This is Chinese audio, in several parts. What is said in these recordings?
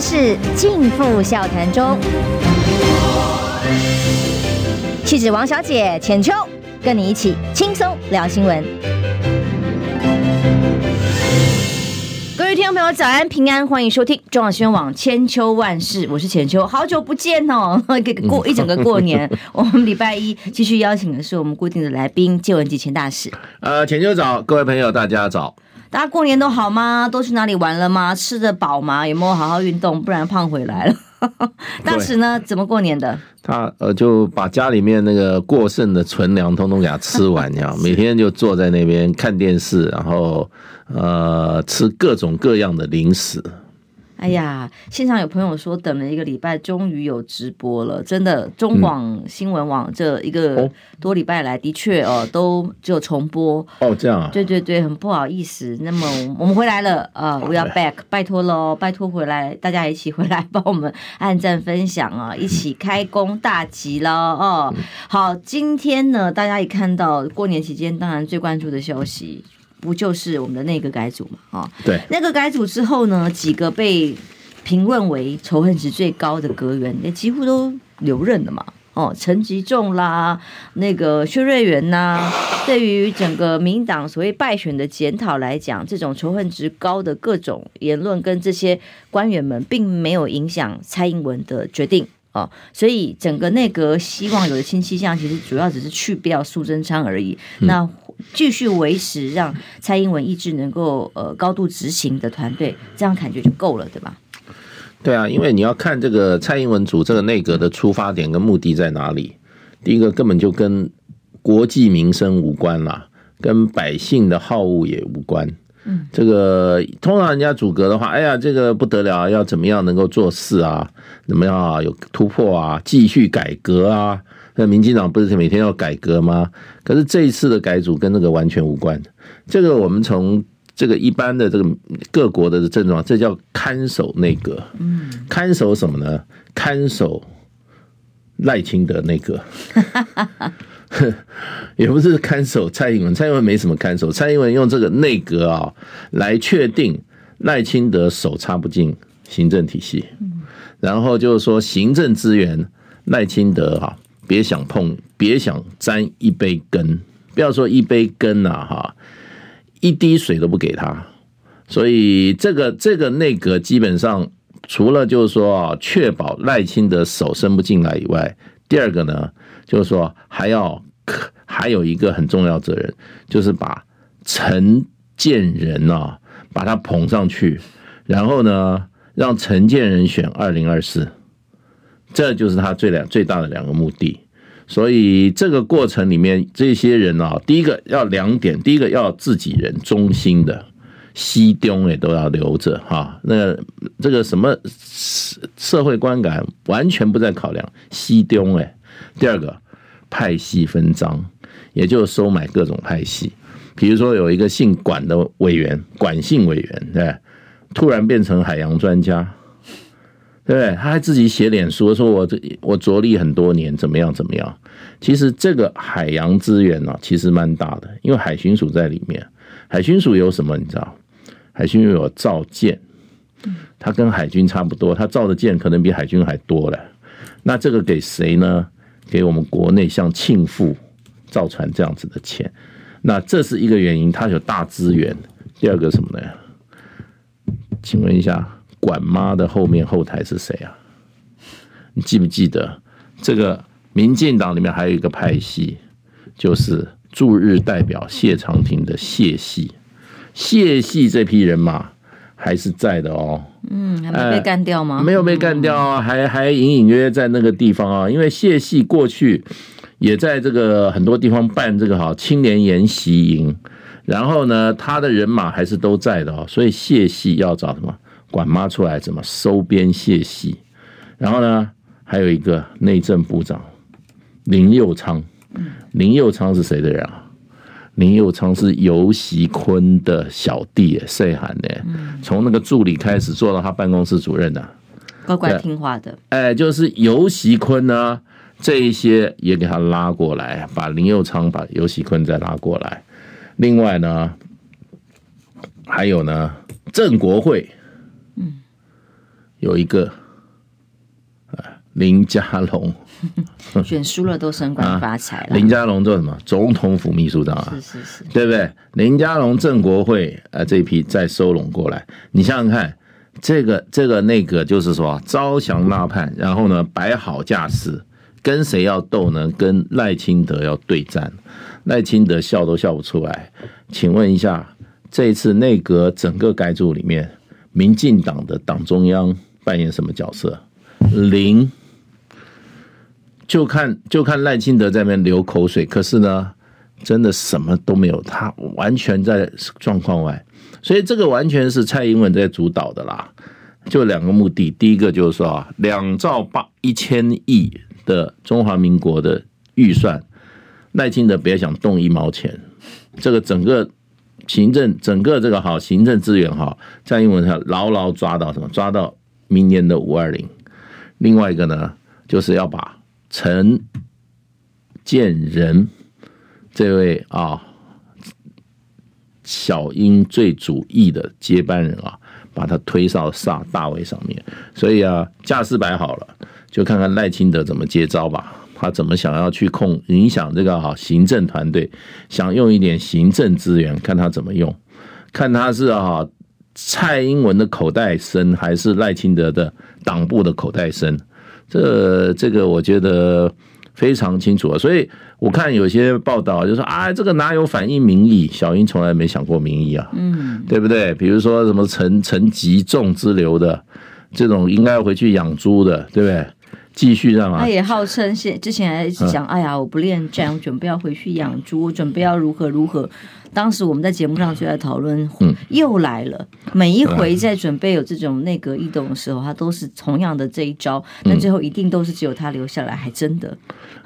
万事尽付笑谈中。气质王小姐浅秋，跟你一起轻松聊新闻。各位听众朋友，早安平安，欢迎收听中广新闻网千秋万事，我是浅秋，好久不见哦，过一整个过年，我们礼拜一继续邀请的是我们固定的来宾，借文汲钱大使。呃，浅秋早，各位朋友大家早。大家过年都好吗？都去哪里玩了吗？吃得饱吗？有没有好好运动？不然胖回来了。当时呢？怎么过年的？他呃，就把家里面那个过剩的存粮通通给他吃完，这样每天就坐在那边看电视，然后呃，吃各种各样的零食。哎呀，现场有朋友说等了一个礼拜，终于有直播了。真的，中广新闻网这一个多礼拜来，的确哦，都只有重播。哦，这样啊？对对对，很不好意思。那么我们回来了啊，We are back，拜托喽，拜托回来，大家一起回来帮我们按赞分享啊，一起开工大吉了哦。好，今天呢，大家也看到过年期间，当然最关注的消息。不就是我们的内阁改组嘛？啊，对，内阁改组之后呢，几个被评论为仇恨值最高的阁员，也几乎都留任了嘛。哦，陈吉仲啦，那个薛瑞元呐，对于整个民进党所谓败选的检讨来讲，这种仇恨值高的各种言论跟这些官员们，并没有影响蔡英文的决定哦。所以整个内阁希望有的新气象，其实主要只是去掉苏贞昌而已。嗯、那。继续维持让蔡英文意志能够呃高度执行的团队，这样感觉就够了，对吧？对啊，因为你要看这个蔡英文组这个内阁的出发点跟目的在哪里。第一个根本就跟国计民生无关啦，跟百姓的好恶也无关。嗯，这个通常人家组阁的话，哎呀，这个不得了，要怎么样能够做事啊？怎么样啊？有突破啊？继续改革啊？那民进党不是每天要改革吗？可是这一次的改组跟那个完全无关。这个我们从这个一般的这个各国的症状，这叫看守内阁。嗯，看守什么呢？看守赖清德内阁，也不是看守蔡英文。蔡英文没什么看守，蔡英文用这个内阁啊来确定赖清德手插不进行政体系。然后就是说行政资源赖清德哈。别想碰，别想沾一杯羹，不要说一杯羹呐，哈，一滴水都不给他。所以这个这个内阁基本上除了就是说啊，确保赖清德手伸不进来以外，第二个呢，就是说还要还有一个很重要责任，就是把陈建仁呐，把他捧上去，然后呢，让陈建仁选二零二四。这就是他最两最大的两个目的，所以这个过程里面，这些人啊，第一个要两点，第一个要自己人中心的，西东也都要留着哈。那这个什么社会观感完全不在考量，西东哎。第二个派系分赃，也就是收买各种派系，比如说有一个姓管的委员，管姓委员对，突然变成海洋专家。对，他还自己写脸书说：“我这我着力很多年，怎么样怎么样？”其实这个海洋资源呢，其实蛮大的，因为海巡署在里面。海巡署有什么？你知道？海巡署有造舰，他跟海军差不多，他造的舰可能比海军还多了。那这个给谁呢？给我们国内像庆富造船这样子的钱。那这是一个原因，他有大资源。第二个什么呢？请问一下。管妈的后面后台是谁啊？你记不记得这个民进党里面还有一个派系，就是驻日代表谢长廷的谢系，谢系这批人马还是在的哦。嗯，还没被干掉吗？没有被干掉啊，还还隐隐约约在那个地方啊。因为谢系过去也在这个很多地方办这个哈青年研习营，然后呢，他的人马还是都在的哦。所以谢系要找什么？管妈出来怎么收编谢系？然后呢，还有一个内政部长林佑昌。林佑昌是谁的人啊？林佑昌是游锡坤的小弟，谁喊的？从那个助理开始做到他办公室主任的，乖乖听话的。哎，就是游锡坤呢，这一些也给他拉过来，把林佑昌、把游锡坤再拉过来。另外呢，还有呢，郑国会。有一个，林佳龙，选输了都升官发财了。林佳龙做什么？总统府秘书长啊，是是是，对不对？林佳龙郑国会啊，这一批再收拢过来，你想想看，这个这个那个就是说招降纳叛，然后呢摆好架势，跟谁要斗呢？跟赖清德要对战，赖清德笑都笑不出来。请问一下，这一次内阁整个改组里面，民进党的党中央扮演什么角色？零。就看就看赖清德在那边流口水，可是呢，真的什么都没有，他完全在状况外，所以这个完全是蔡英文在主导的啦。就两个目的，第一个就是说啊，两兆八一千亿的中华民国的预算，赖清德别想动一毛钱，这个整个行政整个这个好行政资源哈，蔡英文要牢牢抓到什么？抓到明年的五二零。另外一个呢，就是要把。陈建仁这位啊，小英最主义的接班人啊，把他推上萨大位上面，所以啊，架势摆好了，就看看赖清德怎么接招吧。他怎么想要去控影响这个哈行政团队，想用一点行政资源，看他怎么用，看他是啊蔡英文的口袋深，还是赖清德的党部的口袋深。这这个我觉得非常清楚啊，所以我看有些报道就说啊，这个哪有反映民意？小英从来没想过民意啊，嗯，对不对？比如说什么陈陈吉仲之流的这种，应该回去养猪的，对不对？继续让啊，他也号称现之前还一直讲，哎呀，我不恋战，我准备要回去养猪，我准备要如何如何。当时我们在节目上就在讨论，嗯又来了。每一回在准备有这种内阁异动的时候，他都是同样的这一招，但最后一定都是只有他留下来，还真的。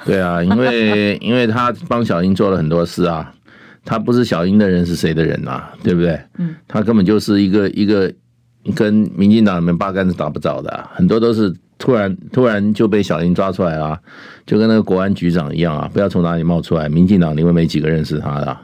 对啊，因为因为他帮小英做了很多事啊，他不是小英的人是谁的人啊？对不对？嗯，他根本就是一个一个跟民进党里面八竿子打不着的啊，很多都是突然突然就被小林抓出来啊，就跟那个国安局长一样啊，不知道从哪里冒出来，民进党里面没几个认识他的啊。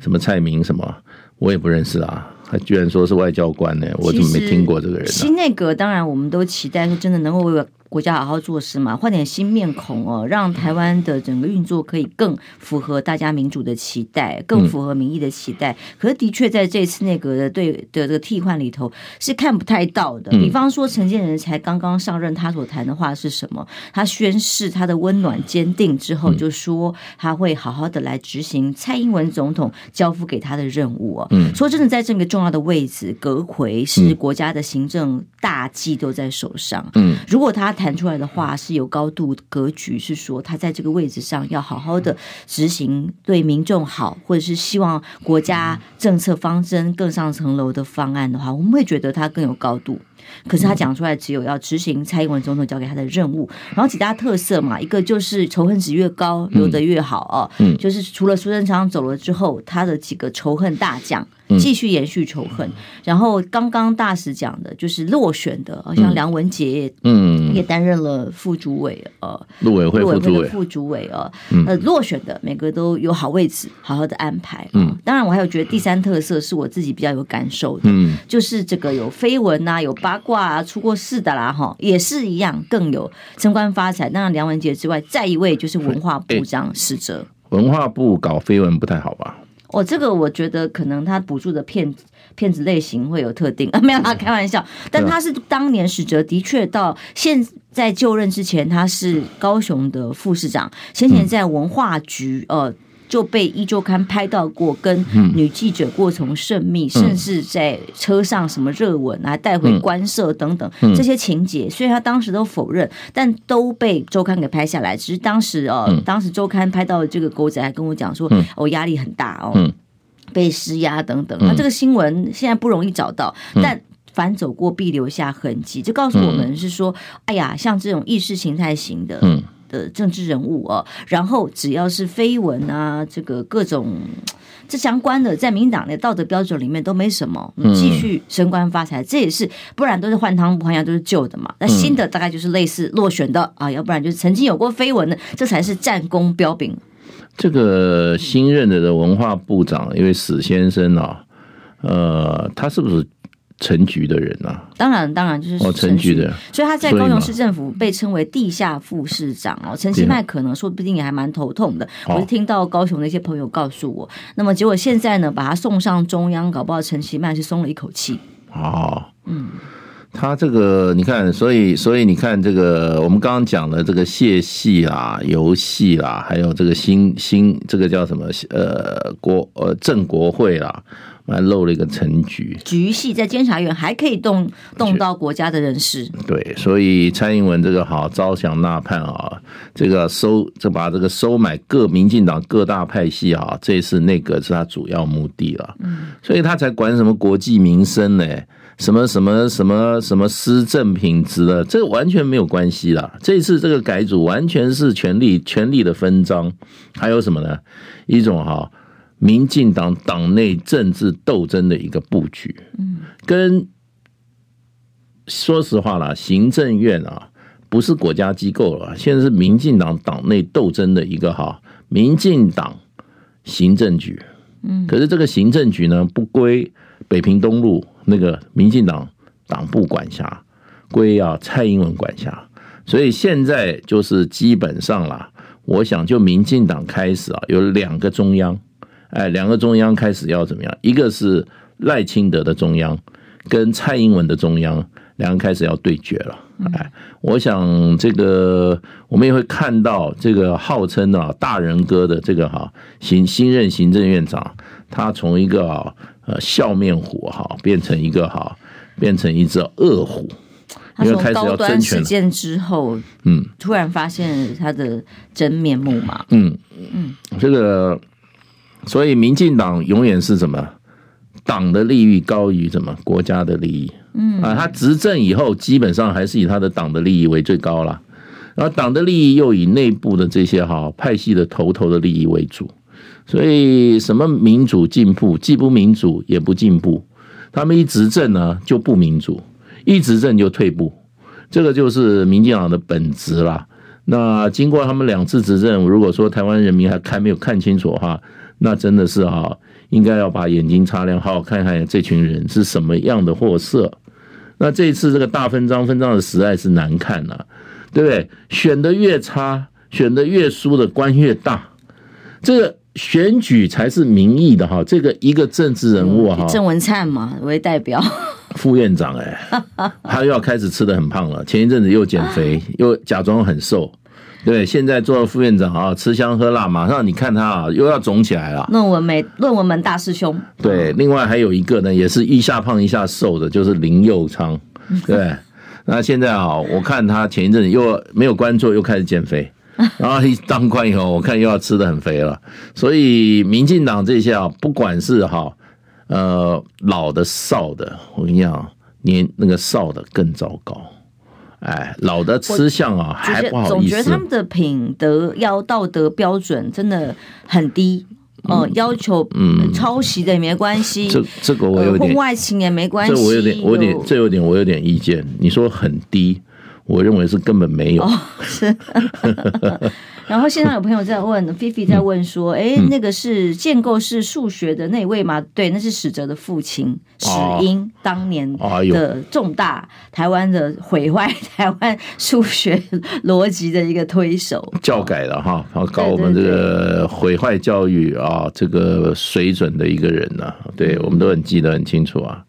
什么蔡明什么，我也不认识啊。他居然说是外交官呢，我怎么没听过这个人啊？新内阁当然我们都期待说真的能够为国家好好做事嘛，换点新面孔哦，让台湾的整个运作可以更符合大家民主的期待，更符合民意的期待。嗯、可是的确在这次内阁的对的这个替换里头是看不太到的。比方说陈建仁才刚刚上任，他所谈的话是什么？他宣誓他的温暖坚定之后，就说他会好好的来执行蔡英文总统交付给他的任务哦。嗯，说真的，在这个重要的位置，阁揆是国家的行政大计都在手上。嗯，如果他。谈出来的话是有高度格局，是说他在这个位置上要好好的执行对民众好，或者是希望国家政策方针更上层楼的方案的话，我们会觉得他更有高度。可是他讲出来只有要执行蔡英文总统交给他的任务，然后几大特色嘛，一个就是仇恨值越高留得越好哦，嗯，就是除了苏贞昌走了之后，他的几个仇恨大将。继续延续仇恨，然后刚刚大使讲的就是落选的，好像梁文杰，嗯，也担任了副主委，呃，陆委会陆委会的副主委，呃，呃，落选的每个都有好位置，好好的安排，嗯，当然我还有觉得第三特色是我自己比较有感受的，嗯，就是这个有绯闻呐，有八卦啊，出过事的啦，哈，也是一样，更有升官发财。当然梁文杰之外，再一位就是文化部长史哲，文化部搞绯闻不太好吧？哦，这个我觉得可能他补助的骗骗子类型会有特定啊，没有啦，开玩笑。但他是当年史哲的确到现在就任之前，他是高雄的副市长，先前在文化局呃就被一周刊拍到过跟女记者过从甚密，甚至在车上什么热吻啊，带回官舍等等这些情节，虽然他当时都否认，但都被周刊给拍下来。只是当时哦，当时周刊拍到这个狗仔还跟我讲说，哦，压力很大哦。被施压等等，那这个新闻现在不容易找到，嗯、但凡走过必留下痕迹，就告诉我们是说，嗯、哎呀，像这种意识形态型的、嗯、的政治人物哦，然后只要是绯闻啊，这个各种这相关的，在民党的道德标准里面都没什么，继续升官发财，这也是不然都是换汤不换药，都是旧的嘛。那新的大概就是类似落选的啊，要不然就是曾经有过绯闻的，这才是战功彪炳。这个新任的的文化部长，因为史先生啊，呃，他是不是陈局的人啊。当然，当然就是哦，陈菊的，所以他在高雄市政府被称为地下副市长哦。陈其迈可能说不定也还蛮头痛的。我是听到高雄的一些朋友告诉我，那么结果现在呢，把他送上中央，搞不好陈其迈是松了一口气。哦，嗯。他这个你看，所以所以你看这个，我们刚刚讲的这个谢戏啦、游戏啦，还有这个新新这个叫什么呃国呃正国会啦，还漏了一个陈局。局系在监察院还可以动动到国家的人事。对，所以蔡英文这个好招降纳叛啊，这个收这把这个收买各民进党各大派系啊，这次那个是他主要目的了。嗯，所以他才管什么国计民生呢？什么什么什么什么施政品质的，这个完全没有关系啦。这次这个改组完全是权力权力的分赃，还有什么呢？一种哈，民进党党内政治斗争的一个布局。嗯，跟说实话啦，行政院啊不是国家机构了，现在是民进党党内斗争的一个哈，民进党行政局。嗯，可是这个行政局呢，不归北平东路。那个民进党党部管辖归啊蔡英文管辖，所以现在就是基本上啦，我想就民进党开始啊，有两个中央，哎，两个中央开始要怎么样？一个是赖清德的中央，跟蔡英文的中央，两个开始要对决了。哎，我想这个我们也会看到这个号称啊大人哥的这个哈新新任行政院长，他从一个啊。呃，笑面虎哈变成一个哈，变成一只恶虎，因为开始要争权事件之后，嗯，突然发现他的真面目嘛，嗯嗯，这个，所以民进党永远是什么？党的利益高于什么？国家的利益，嗯啊，他执政以后，基本上还是以他的党的利益为最高了，然后党的利益又以内部的这些哈派系的头头的利益为主。所以，什么民主进步，既不民主也不进步。他们一执政呢，就不民主；一执政就退步。这个就是民进党的本质啦。那经过他们两次执政，如果说台湾人民还看没有看清楚的话，那真的是哈，应该要把眼睛擦亮，好好看看这群人是什么样的货色。那这一次这个大分赃，分赃的实在是难看了，对不对？选的越差，选的越输的官越大，这个。选举才是民意的哈，这个一个政治人物哈，郑文灿嘛为代表，副院长哎，他又要开始吃的很胖了。前一阵子又减肥，又假装很瘦，对，现在做了副院长啊，吃香喝辣，马上你看他啊，又要肿起来了。论文没论文门大师兄，对，另外还有一个呢，也是一下胖一下瘦的，就是林佑昌，对，那现在啊，我看他前一阵子又没有官做，又开始减肥。然 后一当官以后，我看又要吃得很肥了。所以民进党这些啊，不管是哈呃老的少的，我跟你讲，年那个少的更糟糕。哎，老的吃相啊，还不好意思。总觉得他们的品德要道德标准真的很低。哦，要求嗯抄袭的也没关系。这这个我有点婚外情也没关系。这我有点，我有点，这有点我有点意见。你说很低。我认为是根本没有。哦，是。然后现在有朋友在问菲菲在问说，哎，那个是建构式数学的那位吗？对，那是史哲的父亲史英，当年的重大台湾的毁坏台湾数学逻辑的一个推手，教改了哈，搞我们这个毁坏教育啊，这个水准的一个人呢，对我们都很记得很清楚啊。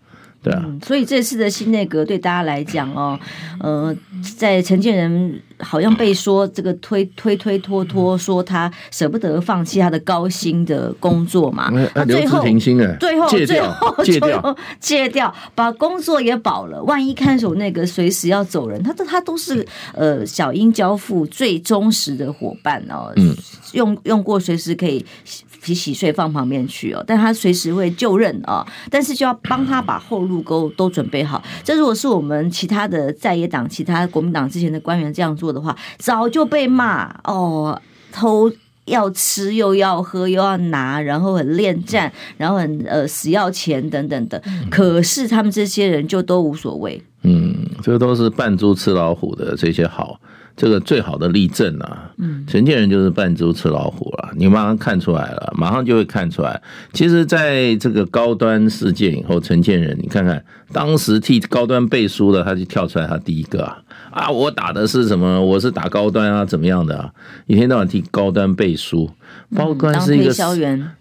对啊、嗯，所以这次的新内阁对大家来讲哦，呃，在陈建仁好像被说这个推推推拖拖，说他舍不得放弃他的高薪的工作嘛，他最后最后最后就戒掉，把工作也保了。万一看守那个随时要走人，他都他都是呃小英交付最忠实的伙伴哦，嗯，用用过随时可以。洗洗睡放旁边去哦，但他随时会就任啊，但是就要帮他把后路沟都准备好。这如果是我们其他的在野党、其他国民党之前的官员这样做的话，早就被骂哦，偷要吃又要喝又要拿，然后很恋战，然后很呃死要钱等等的。可是他们这些人就都无所谓。嗯，这都是扮猪吃老虎的这些好。这个最好的例证啊，嗯，陈建仁就是扮猪吃老虎了，你马上看出来了，马上就会看出来。其实，在这个高端事件以后，陈建仁，你看看当时替高端背书的，他就跳出来，他第一个啊，啊，我打的是什么？我是打高端啊，怎么样的啊？一天到晚替高端背书，高端是一个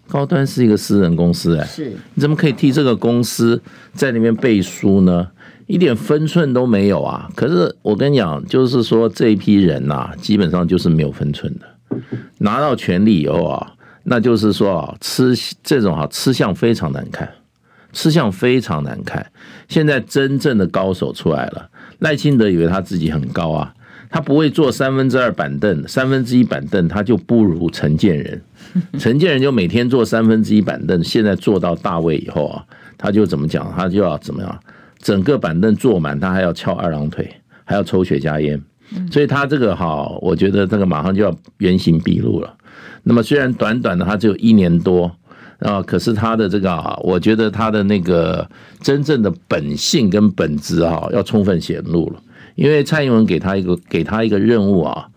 高端是一个私人公司哎，是，你怎么可以替这个公司在那边背书呢？一点分寸都没有啊！可是我跟你讲，就是说这一批人呐、啊，基本上就是没有分寸的。拿到权力以后啊，那就是说啊，吃这种啊，吃相非常难看，吃相非常难看。现在真正的高手出来了，赖清德以为他自己很高啊，他不会坐三分之二板凳，三分之一板凳他就不如陈建仁。陈建仁就每天坐三分之一板凳，现在坐到大位以后啊，他就怎么讲，他就要怎么样。整个板凳坐满，他还要翘二郎腿，还要抽雪茄烟，所以他这个哈，我觉得这个马上就要原形毕露了。那么虽然短短的他只有一年多啊，可是他的这个啊，我觉得他的那个真正的本性跟本质啊，要充分显露了。因为蔡英文给他一个给他一个任务啊，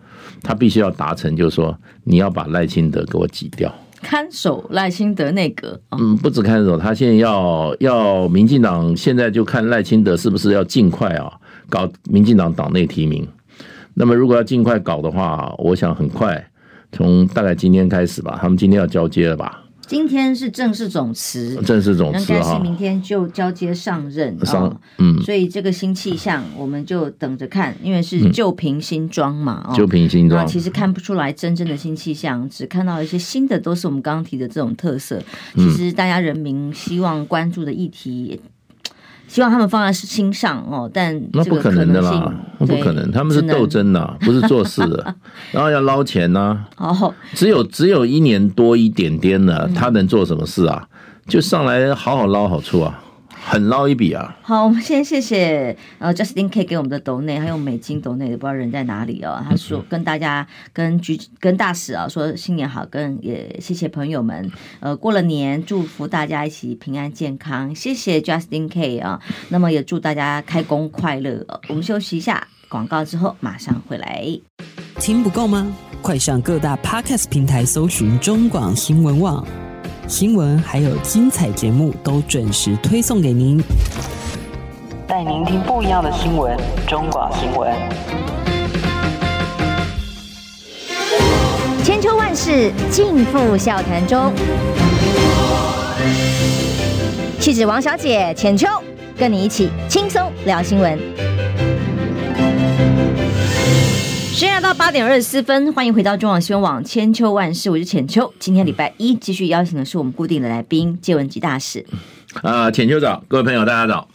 他必须要达成，就是说你要把赖清德给我挤掉。看守赖清德内阁，嗯，不止看守，他现在要要民进党现在就看赖清德是不是要尽快啊搞民进党党内提名。那么如果要尽快搞的话，我想很快从大概今天开始吧，他们今天要交接了吧。今天是正式总辞，正式总辞，应该是明天就交接上任。上，嗯，所以这个新气象我们就等着看，因为是旧瓶新装嘛，哦，旧瓶新装，其实看不出来真正的新气象，只看到一些新的，都是我们刚刚提的这种特色。其实大家人民希望关注的议题。希望他们放在心上哦，但那不可能的啦，那不可能，他们是斗争的，不是做事的，然后要捞钱呐。哦，只有只有一年多一点点的，他能做什么事啊？就上来好好捞好处啊。很捞一笔啊！好，我们先谢谢呃，Justin K 给我们的斗内，还有美金斗内，也不知道人在哪里哦。他说跟大家、跟局、跟大使啊说新年好，跟也谢谢朋友们。呃，过了年，祝福大家一起平安健康。谢谢 Justin K 啊，那么也祝大家开工快乐。我们休息一下，广告之后马上回来。听不够吗？快上各大 Podcast 平台搜寻中广新闻网。新闻还有精彩节目都准时推送给您，带您听不一样的新闻。中广新闻，千秋万世尽付笑谈中。气质王小姐浅秋，跟你一起轻松聊新闻。时间来到八点二十四分，欢迎回到中广新闻网千秋万世，我是浅秋。今天礼拜一继续邀请的是我们固定的来宾介文吉大使。啊，浅秋早，各位朋友大家早。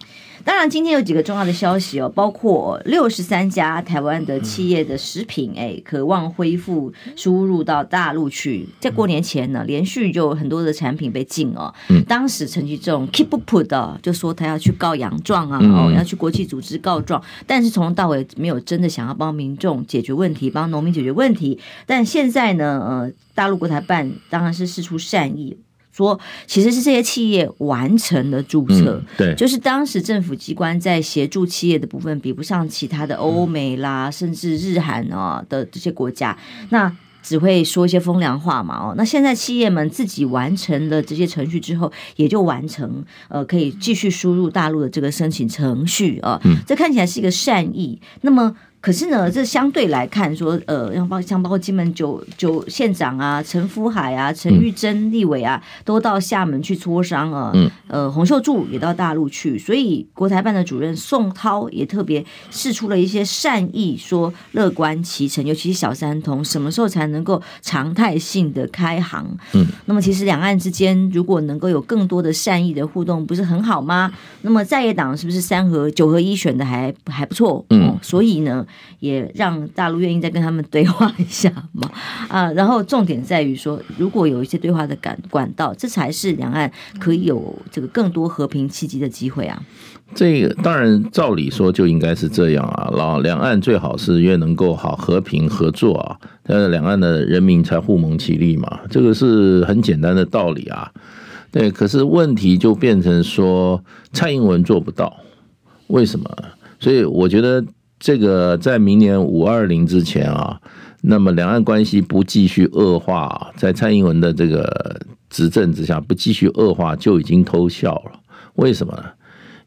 当然，今天有几个重要的消息哦，包括六十三家台湾的企业的食品，哎，渴望恢复输入到大陆去。在过年前呢，连续就有很多的产品被禁哦。当时陈其仲 keep 不 put 的，就说他要去告洋状啊，哦，要去国际组织告状，但是从头到尾没有真的想要帮民众解决问题，帮农民解决问题。但现在呢，呃，大陆国台办当然是事出善意。说其实是这些企业完成了注册，嗯，对，就是当时政府机关在协助企业的部分比不上其他的欧美啦，嗯，甚至日韩啊的这些国家，那只会说一些风凉话嘛哦。那现在企业们自己完成了这些程序之后，也就完成呃可以继续输入大陆的这个申请程序啊，嗯，这看起来是一个善意。那么。可是呢，这相对来看说，呃，像包像包括金门九九县长啊，陈福海啊，陈玉珍立委啊，都到厦门去磋商啊。嗯。呃，洪秀柱也到大陆去，所以国台办的主任宋涛也特别释出了一些善意，说乐观其成，尤其是小三通什么时候才能够常态性的开行？嗯。那么其实两岸之间如果能够有更多的善意的互动，不是很好吗？那么在野党是不是三合九合一选的还还不错？嗯。所以呢。也让大陆愿意再跟他们对话一下嘛 啊，然后重点在于说，如果有一些对话的管管道，这才是两岸可以有这个更多和平契机的机会啊。这个当然照理说就应该是这样啊，然后两岸最好是越能够好和平合作啊，但是两岸的人民才互蒙其利嘛，这个是很简单的道理啊。对，可是问题就变成说蔡英文做不到，为什么？所以我觉得。这个在明年五二零之前啊，那么两岸关系不继续恶化，在蔡英文的这个执政之下不继续恶化就已经偷笑了。为什么呢？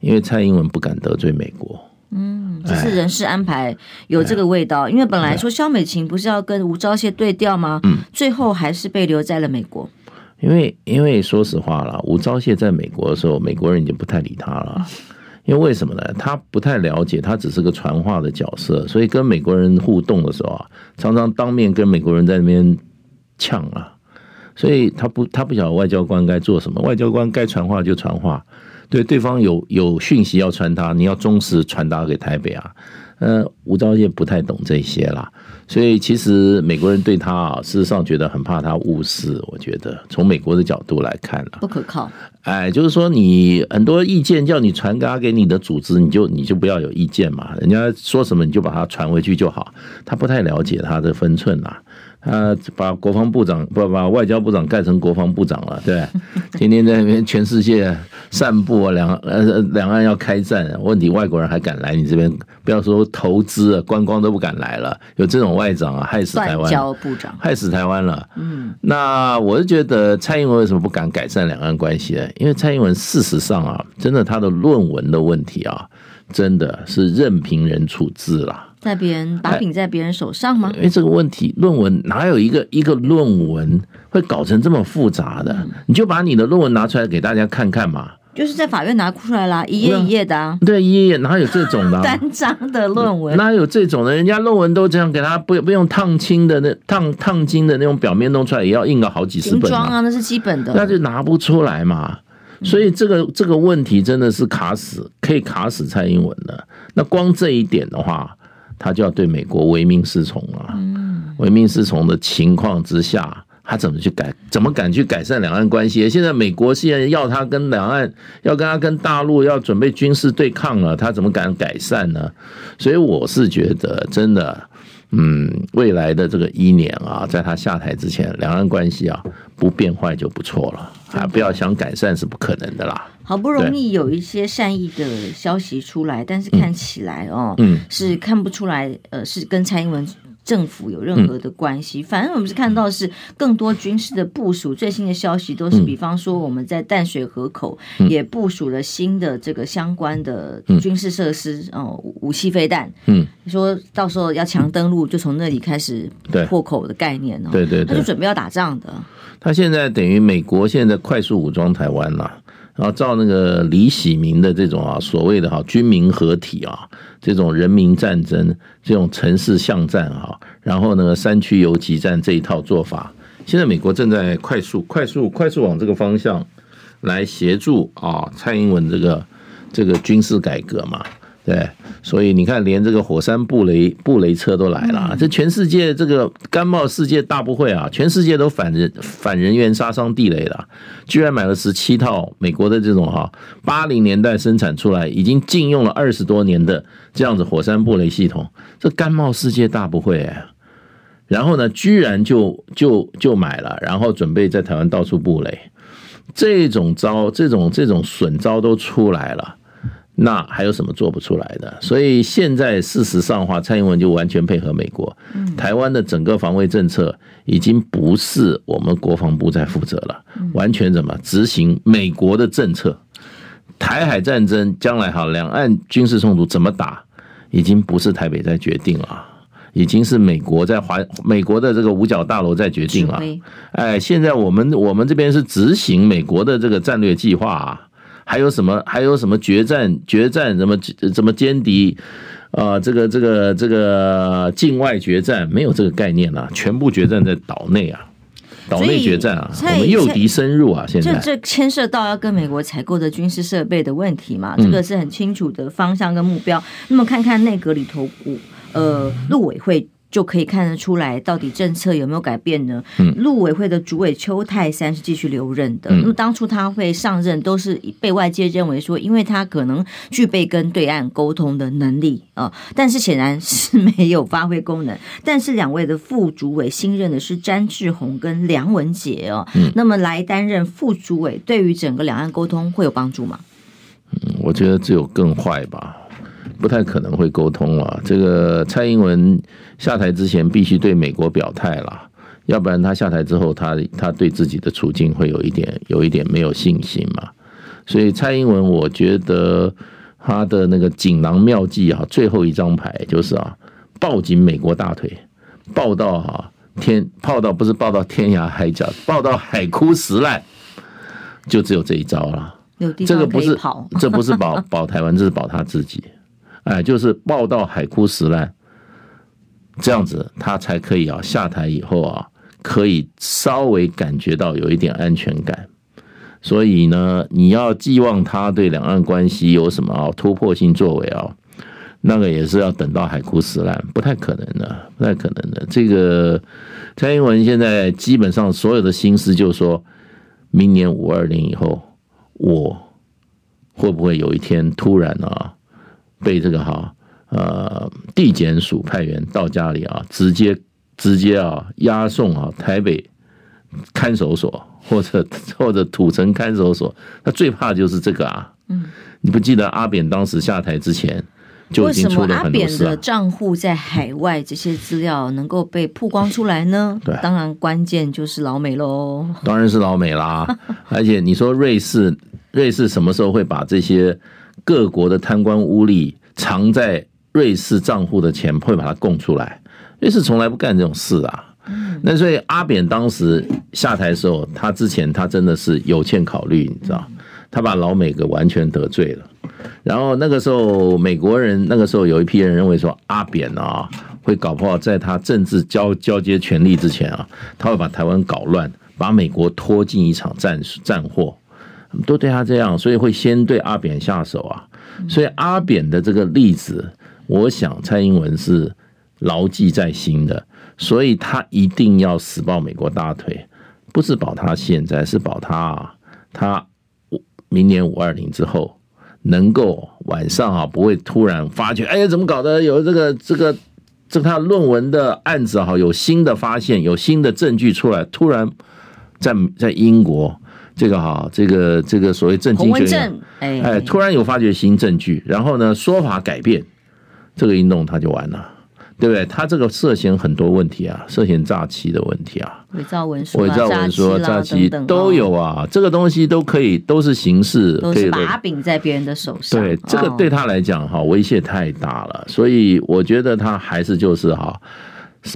因为蔡英文不敢得罪美国。嗯，这是人事安排有这个味道。因为本来说肖美琴不是要跟吴钊燮对调吗？嗯，最后还是被留在了美国。因为，因为说实话了，吴钊燮在美国的时候，美国人已经不太理他了。因为为什么呢？他不太了解，他只是个传话的角色，所以跟美国人互动的时候啊，常常当面跟美国人在那边呛啊。所以他不，他不晓得外交官该做什么，外交官该传话就传话。对，对方有有讯息要传达，你要忠实传达给台北啊。呃，吴钊燮不太懂这些啦，所以其实美国人对他啊，事实上觉得很怕他误事。我觉得从美国的角度来看啊，不可靠。哎，就是说你很多意见叫你传达给你的组织，你就你就不要有意见嘛。人家说什么你就把它传回去就好。他不太了解他的分寸呐。他把国防部长不把外交部长盖成国防部长了，对，天天在那边全世界散布啊，两呃两岸要开战，问题外国人还敢来你这边？不要说投资啊，观光都不敢来了。有这种外长啊，害死台湾，外交部长害死台湾了。嗯，那我是觉得蔡英文为什么不敢改善两岸关系呢？因为蔡英文事实上啊，真的他的论文的问题啊，真的是任凭人处置了。在别人把柄在别人手上吗？因为这个问题，论文哪有一个一个论文会搞成这么复杂的？你就把你的论文拿出来给大家看看嘛。就是在法院拿出来啦，一页一页的啊。对，一页页哪有这种的？单张的论文哪有这种的？人家论文都这样给他不不用烫青的那烫烫金的那种表面弄出来，也要印个好几十本。啊，那是基本的。那就拿不出来嘛。所以这个这个问题真的是卡死，可以卡死蔡英文的。那光这一点的话。他就要对美国唯命是从啊，唯命是从的情况之下，他怎么去改？怎么敢去改善两岸关系？现在美国现在要他跟两岸，要跟他跟大陆要准备军事对抗了，他怎么敢改善呢？所以我是觉得，真的，嗯，未来的这个一年啊，在他下台之前，两岸关系啊不变坏就不错了，啊，不要想改善是不可能的啦。好不容易有一些善意的消息出来，但是看起来哦，嗯，是看不出来，呃，是跟蔡英文政府有任何的关系。反正我们是看到是更多军事的部署，最新的消息都是，比方说我们在淡水河口也部署了新的这个相关的军事设施哦，武器飞弹，嗯，说到时候要强登陆，就从那里开始破口的概念哦，对。对，他就准备要打仗的。他现在等于美国现在快速武装台湾了。然后照那个李喜明的这种啊，所谓的哈军民合体啊，这种人民战争，这种城市巷战啊，然后呢山区游击战这一套做法，现在美国正在快速、快速、快速往这个方向来协助啊，蔡英文这个这个军事改革嘛。对，所以你看，连这个火山布雷布雷车都来了，这全世界这个甘贸世界大不会啊，全世界都反人反人员杀伤地雷了，居然买了十七套美国的这种哈八零年代生产出来，已经禁用了二十多年的这样子火山布雷系统，这甘贸世界大不会哎，然后呢，居然就就就买了，然后准备在台湾到处布雷，这种招这种这种损招都出来了。那还有什么做不出来的？所以现在事实上的话，蔡英文就完全配合美国。台湾的整个防卫政策已经不是我们国防部在负责了，完全怎么执行美国的政策？台海战争将来哈，两岸军事冲突怎么打，已经不是台北在决定了，已经是美国在华美国的这个五角大楼在决定了。哎，现在我们我们这边是执行美国的这个战略计划啊。还有什么？还有什么决战？决战？怎么怎么歼敌？啊、呃，这个这个这个境外决战没有这个概念了，全部决战在岛内啊，岛内决战啊，我们诱敌深入啊，现在这这牵涉到要跟美国采购的军事设备的问题嘛，这个是很清楚的方向跟目标。那么看看内阁里头，呃，陆委会。就可以看得出来，到底政策有没有改变呢？嗯陆委会的主委邱泰山是继续留任的。那么当初他会上任，都是被外界认为说，因为他可能具备跟对岸沟通的能力啊，但是显然是没有发挥功能。但是两位的副主委新任的是詹志宏跟梁文杰哦，那么来担任副主委，对于整个两岸沟通会有帮助吗？嗯，我觉得只有更坏吧。不太可能会沟通了。这个蔡英文下台之前必须对美国表态了，要不然他下台之后，他他对自己的处境会有一点有一点没有信心嘛。所以蔡英文，我觉得他的那个锦囊妙计啊，最后一张牌就是啊，抱紧美国大腿，抱到啊天，抱到不是抱到天涯海角，抱到海枯石烂，就只有这一招了。这个不是这不是保 保台湾，这是保他自己。哎，就是报到海枯石烂，这样子他才可以啊下台以后啊，可以稍微感觉到有一点安全感。所以呢，你要寄望他对两岸关系有什么啊突破性作为啊，那个也是要等到海枯石烂，不太可能的，不太可能的。这个蔡英文现在基本上所有的心思就是说，明年五二零以后，我会不会有一天突然啊？被这个哈呃地检署派员到家里啊，直接直接啊押送啊台北看守所或者 或者土城看守所，他最怕就是这个啊。嗯，你不记得阿扁当时下台之前就已经出了很多事啊？为什么阿扁的账户在海外这些资料能够被曝光出来呢？对，当然关键就是老美喽。当然是老美啦，而且你说瑞士，瑞士什么时候会把这些？各国的贪官污吏藏在瑞士账户的钱会把它供出来，瑞士从来不干这种事啊。那所以阿扁当时下台的时候，他之前他真的是有欠考虑，你知道，他把老美给完全得罪了。然后那个时候美国人那个时候有一批人认为说阿扁啊会搞不好在他政治交交接权力之前啊，他会把台湾搞乱，把美国拖进一场战战祸。都对他这样，所以会先对阿扁下手啊。所以阿扁的这个例子，我想蔡英文是牢记在心的，所以他一定要死抱美国大腿，不是保他现在，是保他啊，他明年五二零之后能够晚上啊不会突然发觉，哎呀怎么搞的？有这个这个这个他论文的案子哈，有新的发现，有新的证据出来，突然在在英国。这个哈，这个这个所谓政经学院，哎，突然有发掘新证据，然后呢说法改变，这个一弄他就完了，对不对？他这个涉嫌很多问题啊，涉嫌诈欺的问题啊，伪造文书、伪造文书、诈欺都有啊，这个东西都可以，都是形式，都是把柄在别人的手上。对，这个对他来讲哈，威胁太大了，所以我觉得他还是就是哈。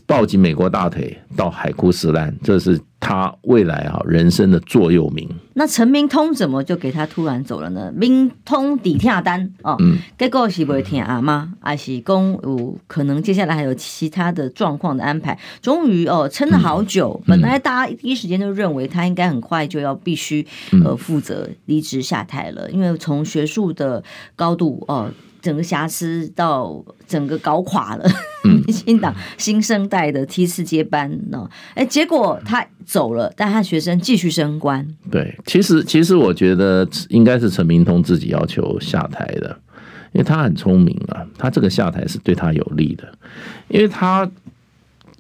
抱紧美国大腿到海枯石烂，这是他未来啊人生的座右铭。那陈明通怎么就给他突然走了呢？明通底下单哦，结果是不会听阿妈？还是公有可能接下来还有其他的状况的安排？终于哦撑了好久，本来大家第一时间就认为他应该很快就要必须呃负责离职下台了，因为从学术的高度哦。整个瑕疵到整个搞垮了，民进党新生代的梯次接班呢？哎，结果他走了，但他学生继续升官。对，其实其实我觉得应该是陈明通自己要求下台的，因为他很聪明啊，他这个下台是对他有利的，因为他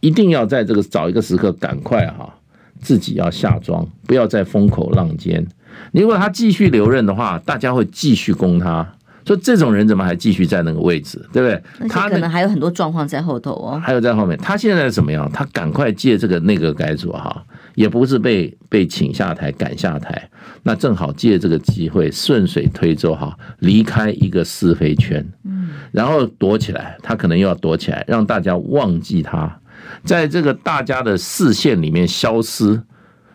一定要在这个找一个时刻赶快哈，自己要下庄，不要再风口浪尖。如果他继续留任的话，大家会继续攻他。说这种人怎么还继续在那个位置，对不对？他可能还有很多状况在后头哦。还有在后面，他现在怎么样？他赶快借这个内阁改组哈，也不是被被请下台赶下台，那正好借这个机会顺水推舟哈，离开一个是非圈，嗯，然后躲起来，他可能又要躲起来，让大家忘记他，在这个大家的视线里面消失，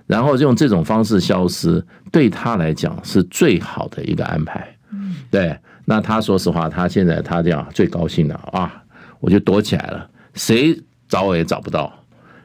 然后用这种方式消失，对他来讲是最好的一个安排，嗯，对。那他说实话，他现在他这样最高兴了啊！我就躲起来了，谁找我也找不到。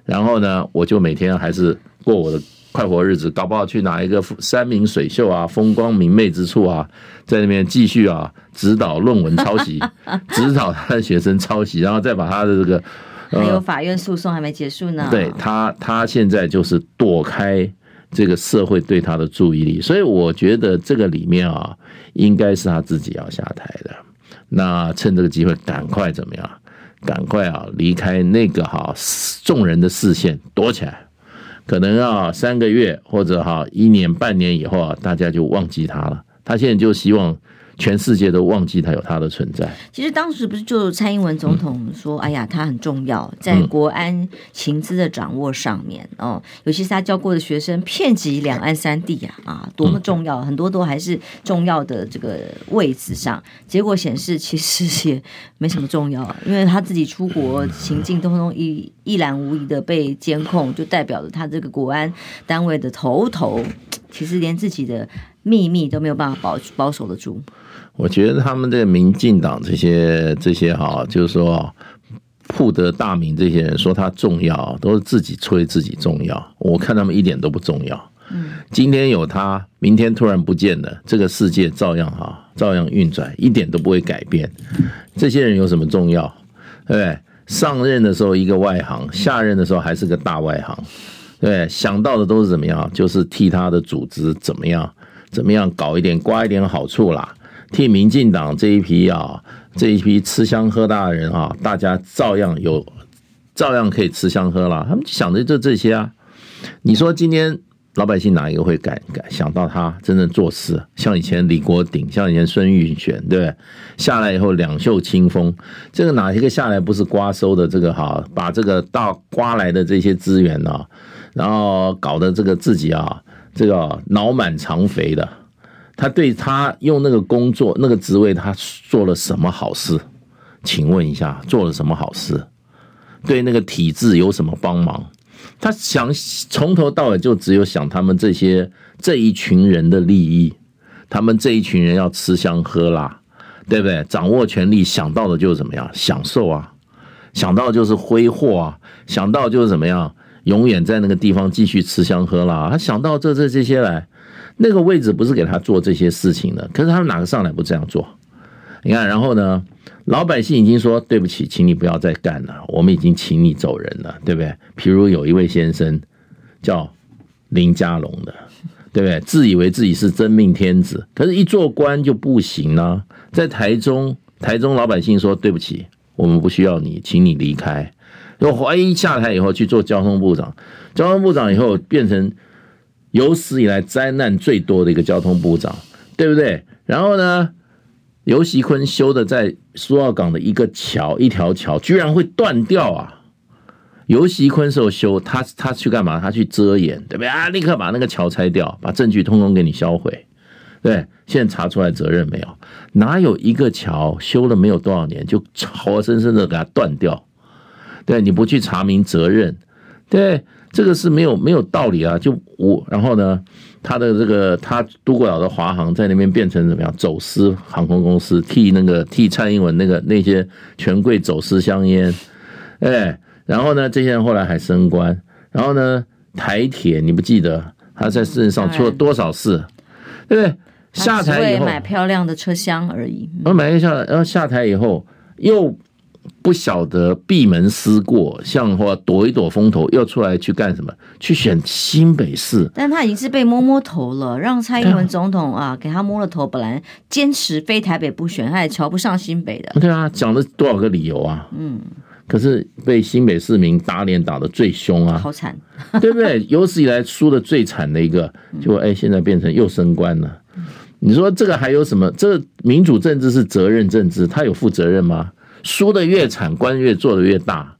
然后呢，我就每天还是过我的快活日子，搞不好去哪一个山明水秀啊、风光明媚之处啊，在那边继续啊指导论文抄袭，指导他的学生抄袭，然后再把他的这个还有法院诉讼还没结束呢。对他，他现在就是躲开。这个社会对他的注意力，所以我觉得这个里面啊，应该是他自己要下台的。那趁这个机会，赶快怎么样？赶快啊，离开那个哈众人的视线，躲起来。可能啊，三个月或者哈一年半年以后啊，大家就忘记他了。他现在就希望全世界都忘记他有他的存在。其实当时不是就蔡英文总统说：“、哎呀，他很重要，在国安情资的掌握上面、哦，尤其是他教过的学生，遍及两岸三地啊啊，多么重要，很多都还是重要的这个位置上。结果显示，其实也没什么重要，因为他自己出国行径通通一一览无遗的被监控，就代表了他这个国安单位的头头，其实连自己的秘密都没有办法保保守得住。”我觉得他们这个民进党这些这些哈，就是说铺得大名这些人说他重要，都是自己吹自己重要。我看他们一点都不重要。今天有他，明天突然不见了，这个世界照样哈，照样运转，一点都不会改变。这些人有什么重要？对不对？上任的时候一个外行，下任的时候还是个大外行。对，想到的都是怎么样？就是替他的组织怎么样，怎么样搞一点刮一点好处啦。替民进党这一批啊，这一批吃香喝大的人啊，大家照样有，照样可以吃香喝辣。他们就想的就这些啊。你说今天老百姓哪一个会敢敢想到他真正做事？像以前李国鼎，像以前孙运璇，对不对？下来以后两袖清风，这个哪一个下来不是刮收的这个哈？把这个到刮来的这些资源啊，然后搞得这个自己啊，这个脑满肠肥的。他对他用那个工作那个职位，他做了什么好事？请问一下，做了什么好事？对那个体制有什么帮忙？他想从头到尾就只有想他们这些这一群人的利益，他们这一群人要吃香喝辣，对不对？掌握权力想到的就是怎么样享受啊？想到就是挥霍啊？想到就是怎么样永远在那个地方继续吃香喝辣？他想到这这这些来。那个位置不是给他做这些事情的，可是他们哪个上来不这样做？你看，然后呢，老百姓已经说对不起，请你不要再干了，我们已经请你走人了，对不对？譬如有一位先生叫林佳龙的，对不对？自以为自己是真命天子，可是一做官就不行了。在台中，台中老百姓说对不起，我们不需要你，请你离开。就怀疑下台以后去做交通部长，交通部长以后变成。有史以来灾难最多的一个交通部长，对不对？然后呢，游锡堃修的在苏澳港的一个桥，一条桥居然会断掉啊！游锡堃时候修，他他去干嘛？他去遮掩，对不对啊？立刻把那个桥拆掉，把证据通通给你销毁。对，现在查出来责任没有？哪有一个桥修了没有多少年就活生生的给它断掉？对，你不去查明责任，对。这个是没有没有道理啊！就我，然后呢，他的这个他都过岛的华航在那边变成怎么样？走私航空公司，替那个替蔡英文那个那些权贵走私香烟，哎，然后呢，这些人后来还升官，然后呢，台铁你不记得他在世界上出了多少事，对不对？下台以后买漂亮的车厢而已，我买一下，然后下台以后又。不晓得闭门思过，像话躲一躲风头，又出来去干什么？去选新北市，但他已经是被摸摸头了，让蔡英文总统啊 给他摸了头。本来坚持非台北不选，他也瞧不上新北的。对啊，讲了多少个理由啊？嗯，可是被新北市民打脸打得最凶啊，好惨，对不对？有史以来输的最惨的一个，就哎，现在变成又升官了。你说这个还有什么？这民主政治是责任政治，他有负责任吗？输的越惨，官越做的越大。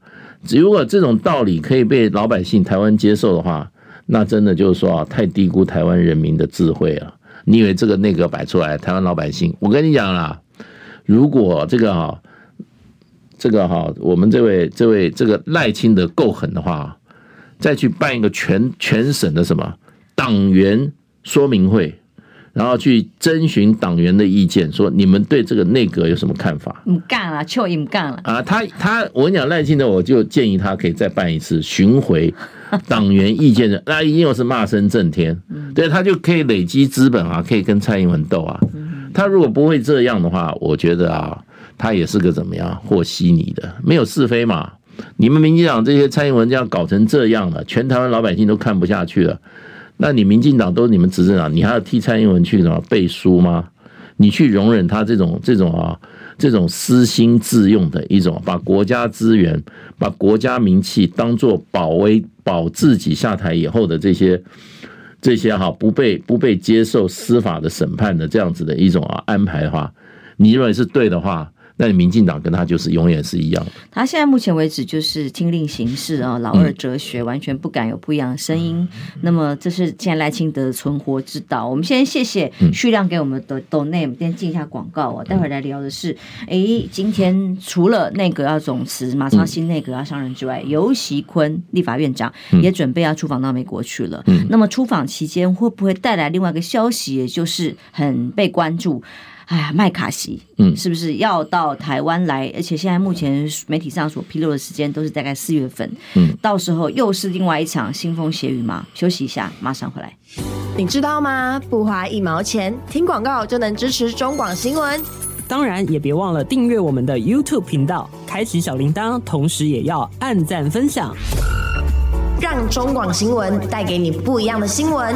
如果这种道理可以被老百姓台湾接受的话，那真的就是说啊，太低估台湾人民的智慧了。你以为这个内阁摆出来，台湾老百姓？我跟你讲啦，如果这个哈，这个哈，我们这位这位这个赖清德够狠的话，再去办一个全全省的什么党员说明会。然后去征询党员的意见，说你们对这个内阁有什么看法？不干了，就不干了啊！他他，我跟你讲赖清德，我就建议他可以再办一次巡回党员意见的，那一定又是骂声震天。对，他就可以累积资本啊，可以跟蔡英文斗啊。他如果不会这样的话，我觉得啊，他也是个怎么样和稀泥的，没有是非嘛。你们民进党这些蔡英文这样搞成这样了，全台湾老百姓都看不下去了。那你民进党都是你们执政党，你还要替蔡英文去什么背书吗？你去容忍他这种这种啊这种私心自用的一种，把国家资源、把国家名气当做保威保自己下台以后的这些这些哈不被不被接受司法的审判的这样子的一种啊安排的话，你认为是对的话？那你民进党跟他就是永远是一样的。他现在目前为止就是听令行事啊，老二哲学，完全不敢有不一样的声音。那么这是现在赖清德存活之道。我们先谢谢旭亮给我们的 donate，先进一下广告啊。待会儿来聊的是，哎，今天除了内阁要总辞，马上新内阁要上任之外，尤习坤立法院长也准备要出访到美国去了。那么出访期间会不会带来另外一个消息，也就是很被关注？哎呀，麦卡锡，嗯，是不是要到台湾来？嗯、而且现在目前媒体上所披露的时间都是大概四月份，嗯，到时候又是另外一场腥风血雨吗？休息一下，马上回来。你知道吗？不花一毛钱，听广告就能支持中广新闻。当然，也别忘了订阅我们的 YouTube 频道，开启小铃铛，同时也要按赞分享，让中广新闻带给你不一样的新闻。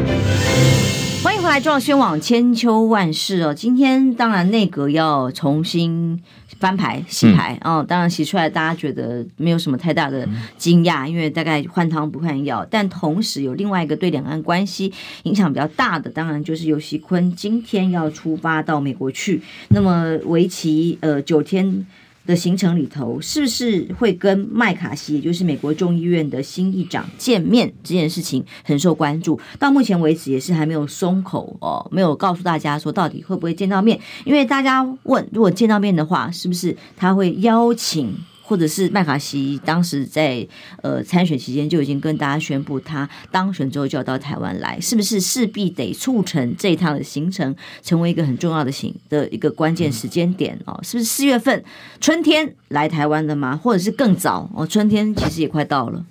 回来，中央新闻网千秋万世哦。今天当然内阁要重新。翻牌洗牌哦，当然洗出来，大家觉得没有什么太大的惊讶，因为大概换汤不换药。但同时有另外一个对两岸关系影响比较大的，当然就是尤熙坤今天要出发到美国去，那么为期呃九天。的行程里头，是不是会跟麦卡锡，也就是美国众议院的新议长见面这件事情很受关注？到目前为止也是还没有松口哦，没有告诉大家说到底会不会见到面，因为大家问，如果见到面的话，是不是他会邀请？或者是麦卡锡当时在呃参选期间就已经跟大家宣布，他当选之后就要到台湾来，是不是势必得促成这一趟的行程成为一个很重要的行的一个关键时间点哦？是不是四月份春天来台湾的吗？或者是更早哦？春天其实也快到了。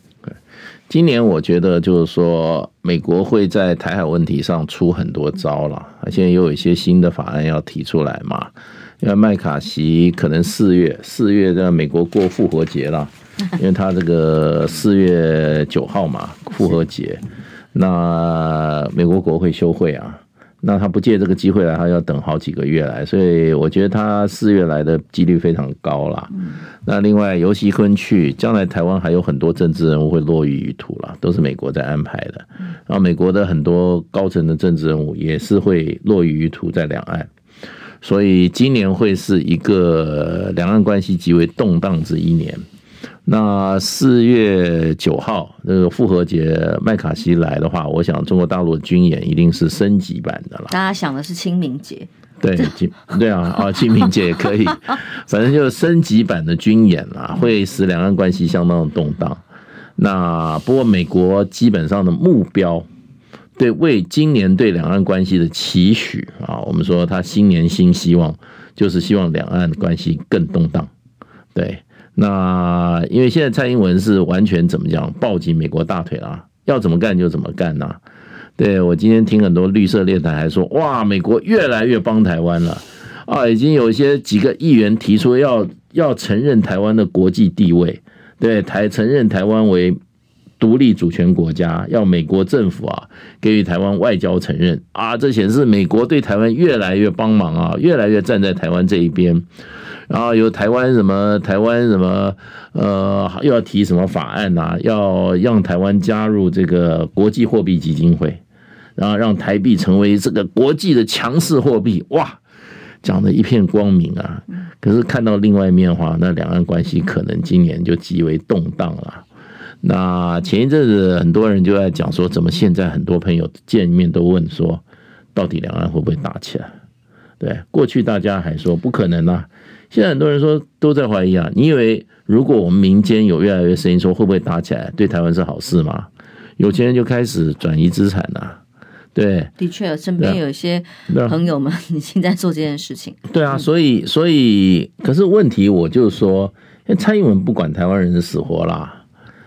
今年我觉得就是说，美国会在台海问题上出很多招了，现在又有一些新的法案要提出来嘛。因为麦卡锡可能四月四月在美国过复活节了，因为他这个四月九号嘛复活节，那美国国会休会啊，那他不借这个机会来，他要等好几个月来，所以我觉得他四月来的几率非常高了。那另外尤其昆去，将来台湾还有很多政治人物会落于赌了，都是美国在安排的，然后美国的很多高层的政治人物也是会落于途在两岸。所以今年会是一个两岸关系极为动荡之一年。那四月九号那个复活节，麦卡锡来的话，我想中国大陆的军演一定是升级版的了。大家想的是清明节，对，对啊，啊，清明节也可以，反正就是升级版的军演啊，会使两岸关系相当的动荡。那不过美国基本上的目标。对，为今年对两岸关系的期许啊，我们说他新年新希望，就是希望两岸关系更动荡。对，那因为现在蔡英文是完全怎么讲，抱紧美国大腿啊，要怎么干就怎么干呐。对，我今天听很多绿色电台还说，哇，美国越来越帮台湾了啊，已经有一些几个议员提出要要承认台湾的国际地位，对，台承认台湾为。独立主权国家要美国政府啊给予台湾外交承认啊，这显示美国对台湾越来越帮忙啊，越来越站在台湾这一边。然后有台湾什么台湾什么呃又要提什么法案呐、啊，要让台湾加入这个国际货币基金会，然后让台币成为这个国际的强势货币。哇，讲的一片光明啊！可是看到另外一面的话，那两岸关系可能今年就极为动荡了。那前一阵子很多人就在讲说，怎么现在很多朋友见面都问说，到底两岸会不会打起来？对，过去大家还说不可能啊，现在很多人说都在怀疑啊。你以为如果我们民间有越来越声音说会不会打起来，对台湾是好事吗？有钱人就开始转移资产了。对，的确，身边有一些朋友们 已经在做这件事情。对啊，所以所以，可是问题我就说，蔡英文不管台湾人的死活啦。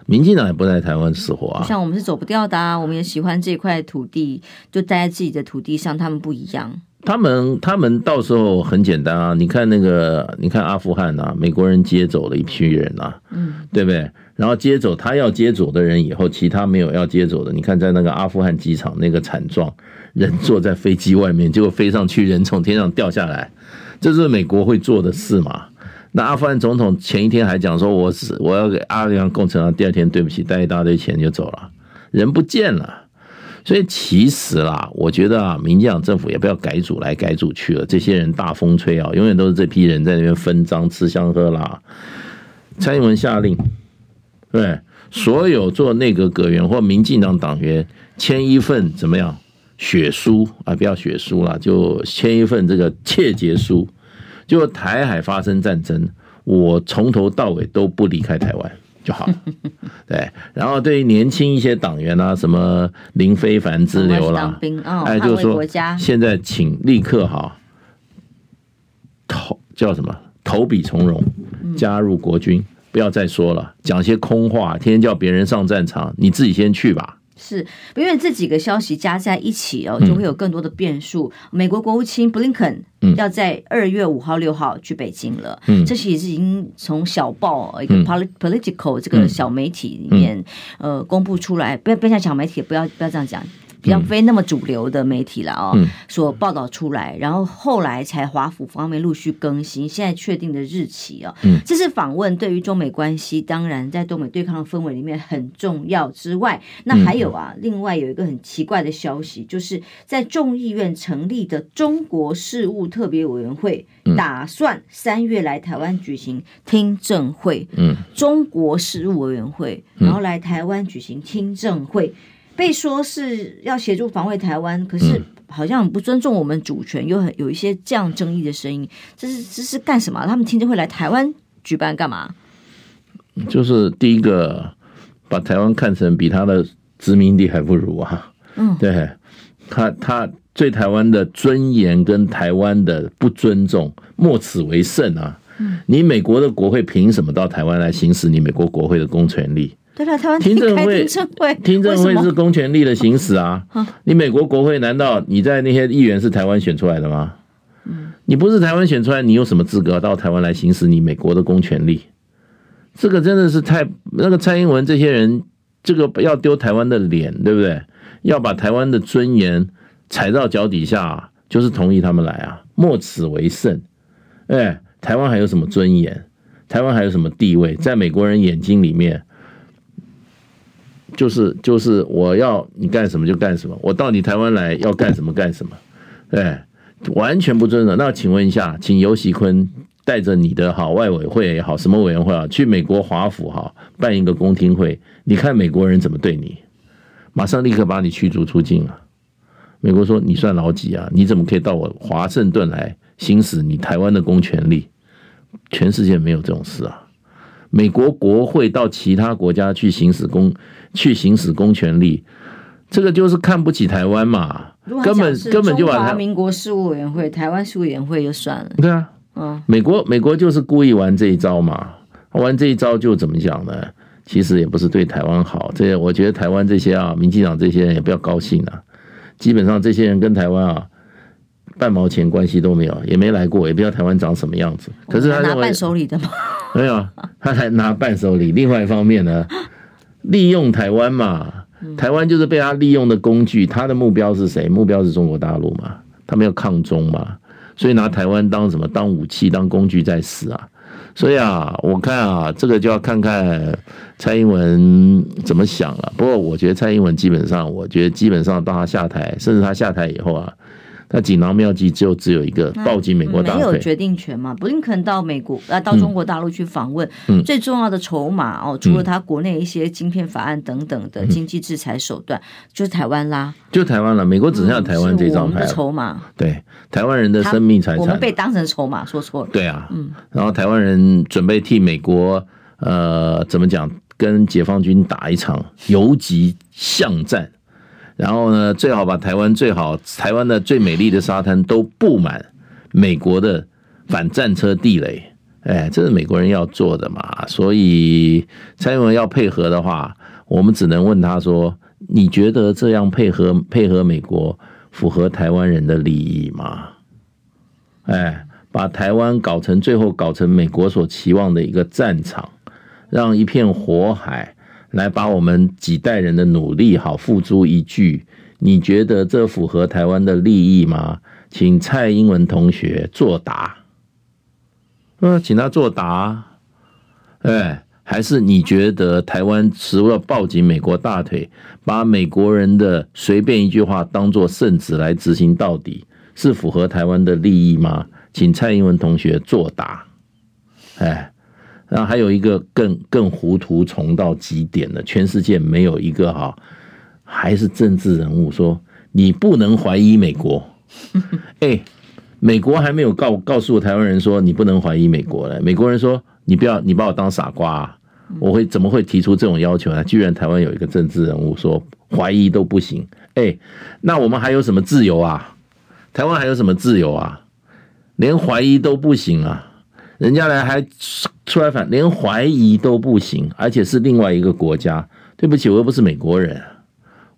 民进党也不在台湾死活啊，像我们是走不掉的啊，我们也喜欢这块土地，就待在自己的土地上。他们不一样，他们他们到时候很简单啊，你看那个，你看阿富汗啊，美国人接走了一批人啊，嗯，对不对？然然后接走他要接走的人以后，其他没有要接走的，你看在那个阿富汗机场那个惨状，人坐在飞机外面，结果飞上去，人从天上掉下来，这是美国会做的事嘛？那阿富汗总统前一天还讲说，我是我要给阿富汗工程啊，第二天对不起，带一大堆钱就走了，人不见了。所以其实啦，我觉得啊，民进党政府也不要改组来改组去了，这些人大风吹啊，永远都是这批人在那边分赃吃香喝辣。蔡英文下令，对所有做内阁阁员或民进党党员签一份怎么样血书啊？不要血书了，就签一份这个切结书，就台海发生战争，我从头到尾都不离开台湾。就好了，对。然后对于年轻一些党员啊，什么林非凡之流啦，哎，就是说现在请立刻哈投叫什么投笔从戎，加入国军，不要再说了，讲些空话，天天叫别人上战场，你自己先去吧。是，因为这几个消息加在一起哦，就会有更多的变数。嗯、美国国务卿布林肯要在二月五号、六号去北京了，嗯，这些也是已经从小报一个 political 这个小媒体里面、嗯、呃公布出来，不要不要讲小媒体，不要不要这样讲。比较非那么主流的媒体了哦，所报道出来，然后后来才华府方面陆续更新，现在确定的日期哦，这次访问对于中美关系，当然在东美对抗的氛围里面很重要之外，那还有啊，另外有一个很奇怪的消息，就是在众议院成立的中国事务特别委员会，打算三月来台湾举行听证会，嗯，中国事务委员会，然后来台湾举行听证会。被说是要协助防卫台湾，可是好像很不尊重我们主权，有很有一些这样争议的声音。这是这是干什么？他们听着会来台湾举办干嘛？就是第一个把台湾看成比他的殖民地还不如啊！嗯，对，他他对台湾的尊严跟台湾的不尊重，莫此为甚啊！嗯，你美国的国会凭什么到台湾来行使你美国国会的公权力？对了，台湾听证会，听证会是公权力的行使啊！你美国国会难道你在那些议员是台湾选出来的吗？你不是台湾选出来，你有什么资格到台湾来行使你美国的公权力？这个真的是太那个蔡英文这些人，这个要丢台湾的脸，对不对？要把台湾的尊严踩到脚底下，就是同意他们来啊！莫此为甚！哎，台湾还有什么尊严？台湾还有什么地位？在美国人眼睛里面？就是就是我要你干什么就干什么，我到你台湾来要干什么干什么，对，完全不尊重。那请问一下，请游锡堃带着你的好外委会也好，什么委员会啊，去美国华府哈办一个公听会，你看美国人怎么对你？马上立刻把你驱逐出境啊！美国说你算老几啊？你怎么可以到我华盛顿来行使你台湾的公权力？全世界没有这种事啊！美国国会到其他国家去行使公去行使公权力，这个就是看不起台湾嘛，根本根本就把台民国事务委员会、台湾事务委员会就算了。对啊，嗯，美国美国就是故意玩这一招嘛，玩这一招就怎么讲呢？其实也不是对台湾好，这些我觉得台湾这些啊，民进党这些人也不要高兴啊，基本上这些人跟台湾啊。半毛钱关系都没有，也没来过，也不知道台湾长什么样子。可是他拿伴手礼的吗？没有，他还拿伴手礼。另外一方面呢，利用台湾嘛，台湾就是被他利用的工具。他的目标是谁？目标是中国大陆嘛？他们要抗中嘛？所以拿台湾当什么？当武器、当工具在使啊！所以啊，我看啊，这个就要看看蔡英文怎么想了。不过我觉得蔡英文基本上，我觉得基本上到他下台，甚至他下台以后啊。那锦囊妙计就只有一个，抱紧美国大腿，没有决定权嘛？布林肯到美国啊，到中国大陆去访问，嗯、最重要的筹码哦，除了他国内一些晶片法案等等的经济制裁手段，嗯、就是台湾啦，就台湾了。美国只剩下台湾这张牌了。筹码，对，台湾人的生命财产，我们被当成筹码，说错了。对啊，嗯，然后台湾人准备替美国，呃，怎么讲，跟解放军打一场游击巷战。然后呢，最好把台湾最好台湾的最美丽的沙滩都布满美国的反战车地雷，哎，这是美国人要做的嘛。所以蔡英文要配合的话，我们只能问他说：“你觉得这样配合配合美国符合台湾人的利益吗？”哎，把台湾搞成最后搞成美国所期望的一个战场，让一片火海来把我们几代人的努力好付诸一炬，你觉得这符合台湾的利益吗？请蔡英文同学作答。嗯，请他作答。哎，还是你觉得台湾除了抱紧美国大腿，把美国人的随便一句话当作圣旨来执行到底，是符合台湾的利益吗？请蔡英文同学作答。哎，然后还有一个更更糊涂虫到极点的，全世界没有一个哈，还是政治人物说你不能怀疑美国。哎。美国还没有告告诉台湾人说你不能怀疑美国嘞，美国人说你不要你把我当傻瓜啊，我会怎么会提出这种要求呢？居然台湾有一个政治人物说怀疑都不行，哎，那我们还有什么自由啊？台湾还有什么自由啊？连怀疑都不行啊？人家来还出来反，连怀疑都不行，而且是另外一个国家。对不起，我又不是美国人。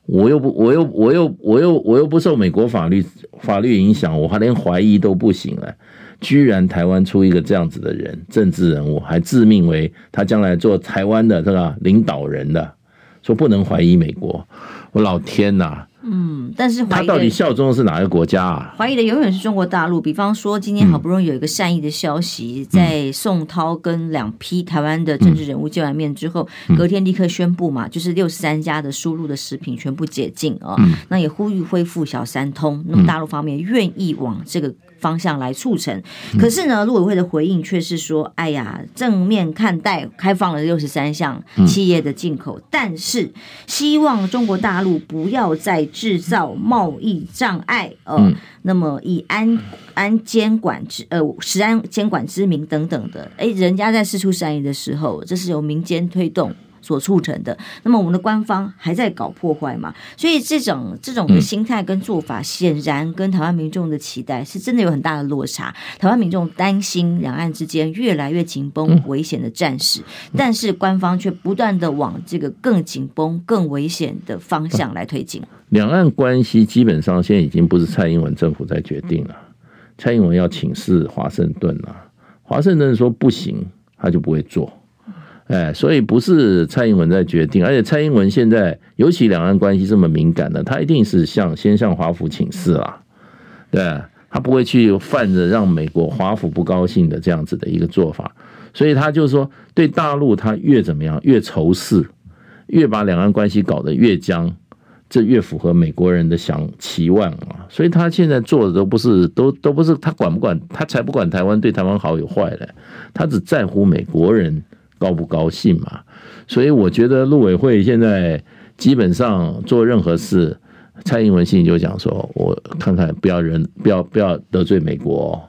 我又不，我又，我又，我又，我又不受美国法律法律影响，我还连怀疑都不行了。居然台湾出一个这样子的人，政治人物，还自命为他将来做台湾的这个领导人的，说不能怀疑美国。我老天呐！嗯，但是他到底效忠的是哪个国家啊？怀疑的永远是中国大陆。比方说，今天好不容易有一个善意的消息，嗯、在宋涛跟两批台湾的政治人物见完面之后，嗯、隔天立刻宣布嘛，就是六十三家的输入的食品全部解禁啊、哦。嗯、那也呼吁恢复小三通。那么大陆方面愿意往这个方向来促成。可是呢，陆委会的回应却是说：“哎呀，正面看待开放了六十三项企业的进口，但是希望中国大陆不要再。”制造贸易障碍，呃，嗯、那么以安安监管之呃食安监管之名等等的，哎，人家在释出善意的时候，这是由民间推动。所促成的，那么我们的官方还在搞破坏嘛？所以这种这种的心态跟做法，显然跟台湾民众的期待是真的有很大的落差。台湾民众担心两岸之间越来越紧绷、危险的战事，但是官方却不断的往这个更紧绷、更危险的方向来推进。两岸关系基本上现在已经不是蔡英文政府在决定了，蔡英文要请示华盛顿了，华盛顿说不行，他就不会做。哎，所以不是蔡英文在决定，而且蔡英文现在尤其两岸关系这么敏感的，他一定是向先向华府请示啦，对，他不会去犯着让美国华府不高兴的这样子的一个做法，所以他就说对大陆他越怎么样越仇视，越把两岸关系搞得越僵，这越符合美国人的想期望啊，所以他现在做的都不是都都不是他管不管，他才不管台湾对台湾好与坏嘞，他只在乎美国人。高不高兴嘛？所以我觉得陆委会现在基本上做任何事，蔡英文心里就讲说：“我看看，不要人，不要不要得罪美国，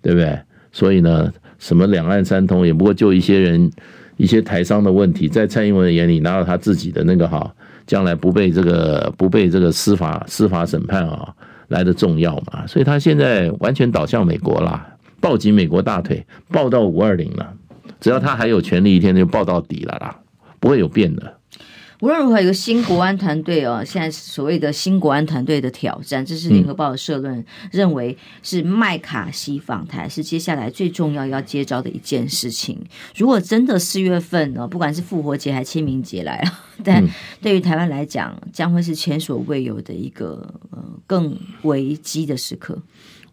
对不对？”所以呢，什么两岸三通也不过就一些人一些台商的问题，在蔡英文眼里，拿到他自己的那个哈，将来不被这个不被这个司法司法审判啊来的重要嘛？所以他现在完全倒向美国啦，抱紧美国大腿，抱到五二零了。只要他还有权力，一天就抱到底了啦，不会有变的。无论如何，有个新国安团队哦，现在所谓的新国安团队的挑战，这是联合报的社论认为是麦卡锡访台是接下来最重要要接招的一件事情。如果真的四月份呢，不管是复活节还清明节来了，但对于台湾来讲，将会是前所未有的一个呃更危机的时刻。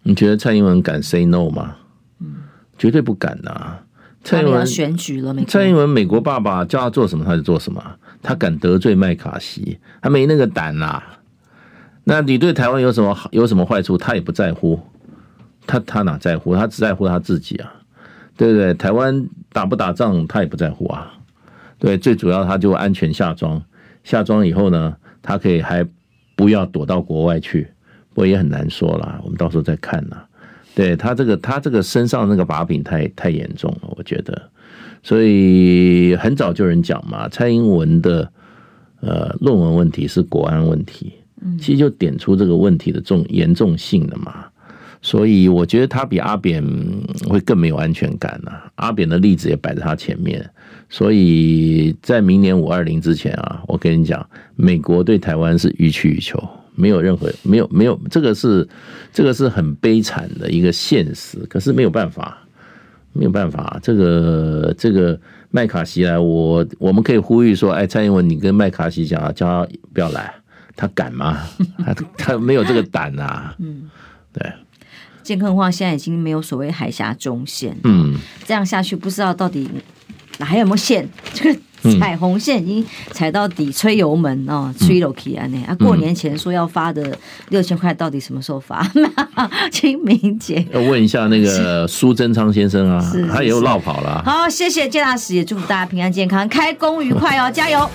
你觉得蔡英文敢 say no 吗？嗯，绝对不敢啊。蔡英文选举了，蔡英文美国爸爸叫他做什么他就做什么，他敢得罪麦卡锡，他没那个胆啦、啊。那你对台湾有什么好有什么坏处，他也不在乎，他他哪在乎？他只在乎他自己啊，对不对？台湾打不打仗他也不在乎啊。对，最主要他就安全下庄，下庄以后呢，他可以还不要躲到国外去，不过也很难说啦，我们到时候再看呐。对他这个，他这个身上那个把柄太太严重了，我觉得，所以很早就有人讲嘛，蔡英文的呃论文问题是国安问题，其实就点出这个问题的重严重性了嘛。所以我觉得他比阿扁会更没有安全感呐。阿扁的例子也摆在他前面，所以在明年五二零之前啊，我跟你讲，美国对台湾是予取予求。没有任何没有没有，这个是这个是很悲惨的一个现实，可是没有办法，没有办法，这个这个麦卡锡来，我我们可以呼吁说，哎，蔡英文，你跟麦卡锡讲啊，叫他不要来，他敢吗？他他没有这个胆啊。嗯，对。更何况现在已经没有所谓海峡中线，嗯，这样下去不知道到底还有没有线？这个彩虹线已经踩到底，吹油门哦，吹楼梯啊那啊，过年前说要发的六千块，到底什么时候发？清明节。要问一下那个苏贞昌先生啊，他也又落跑了。好，谢谢建大使，也祝福大家平安健康，开工愉快哦，加油！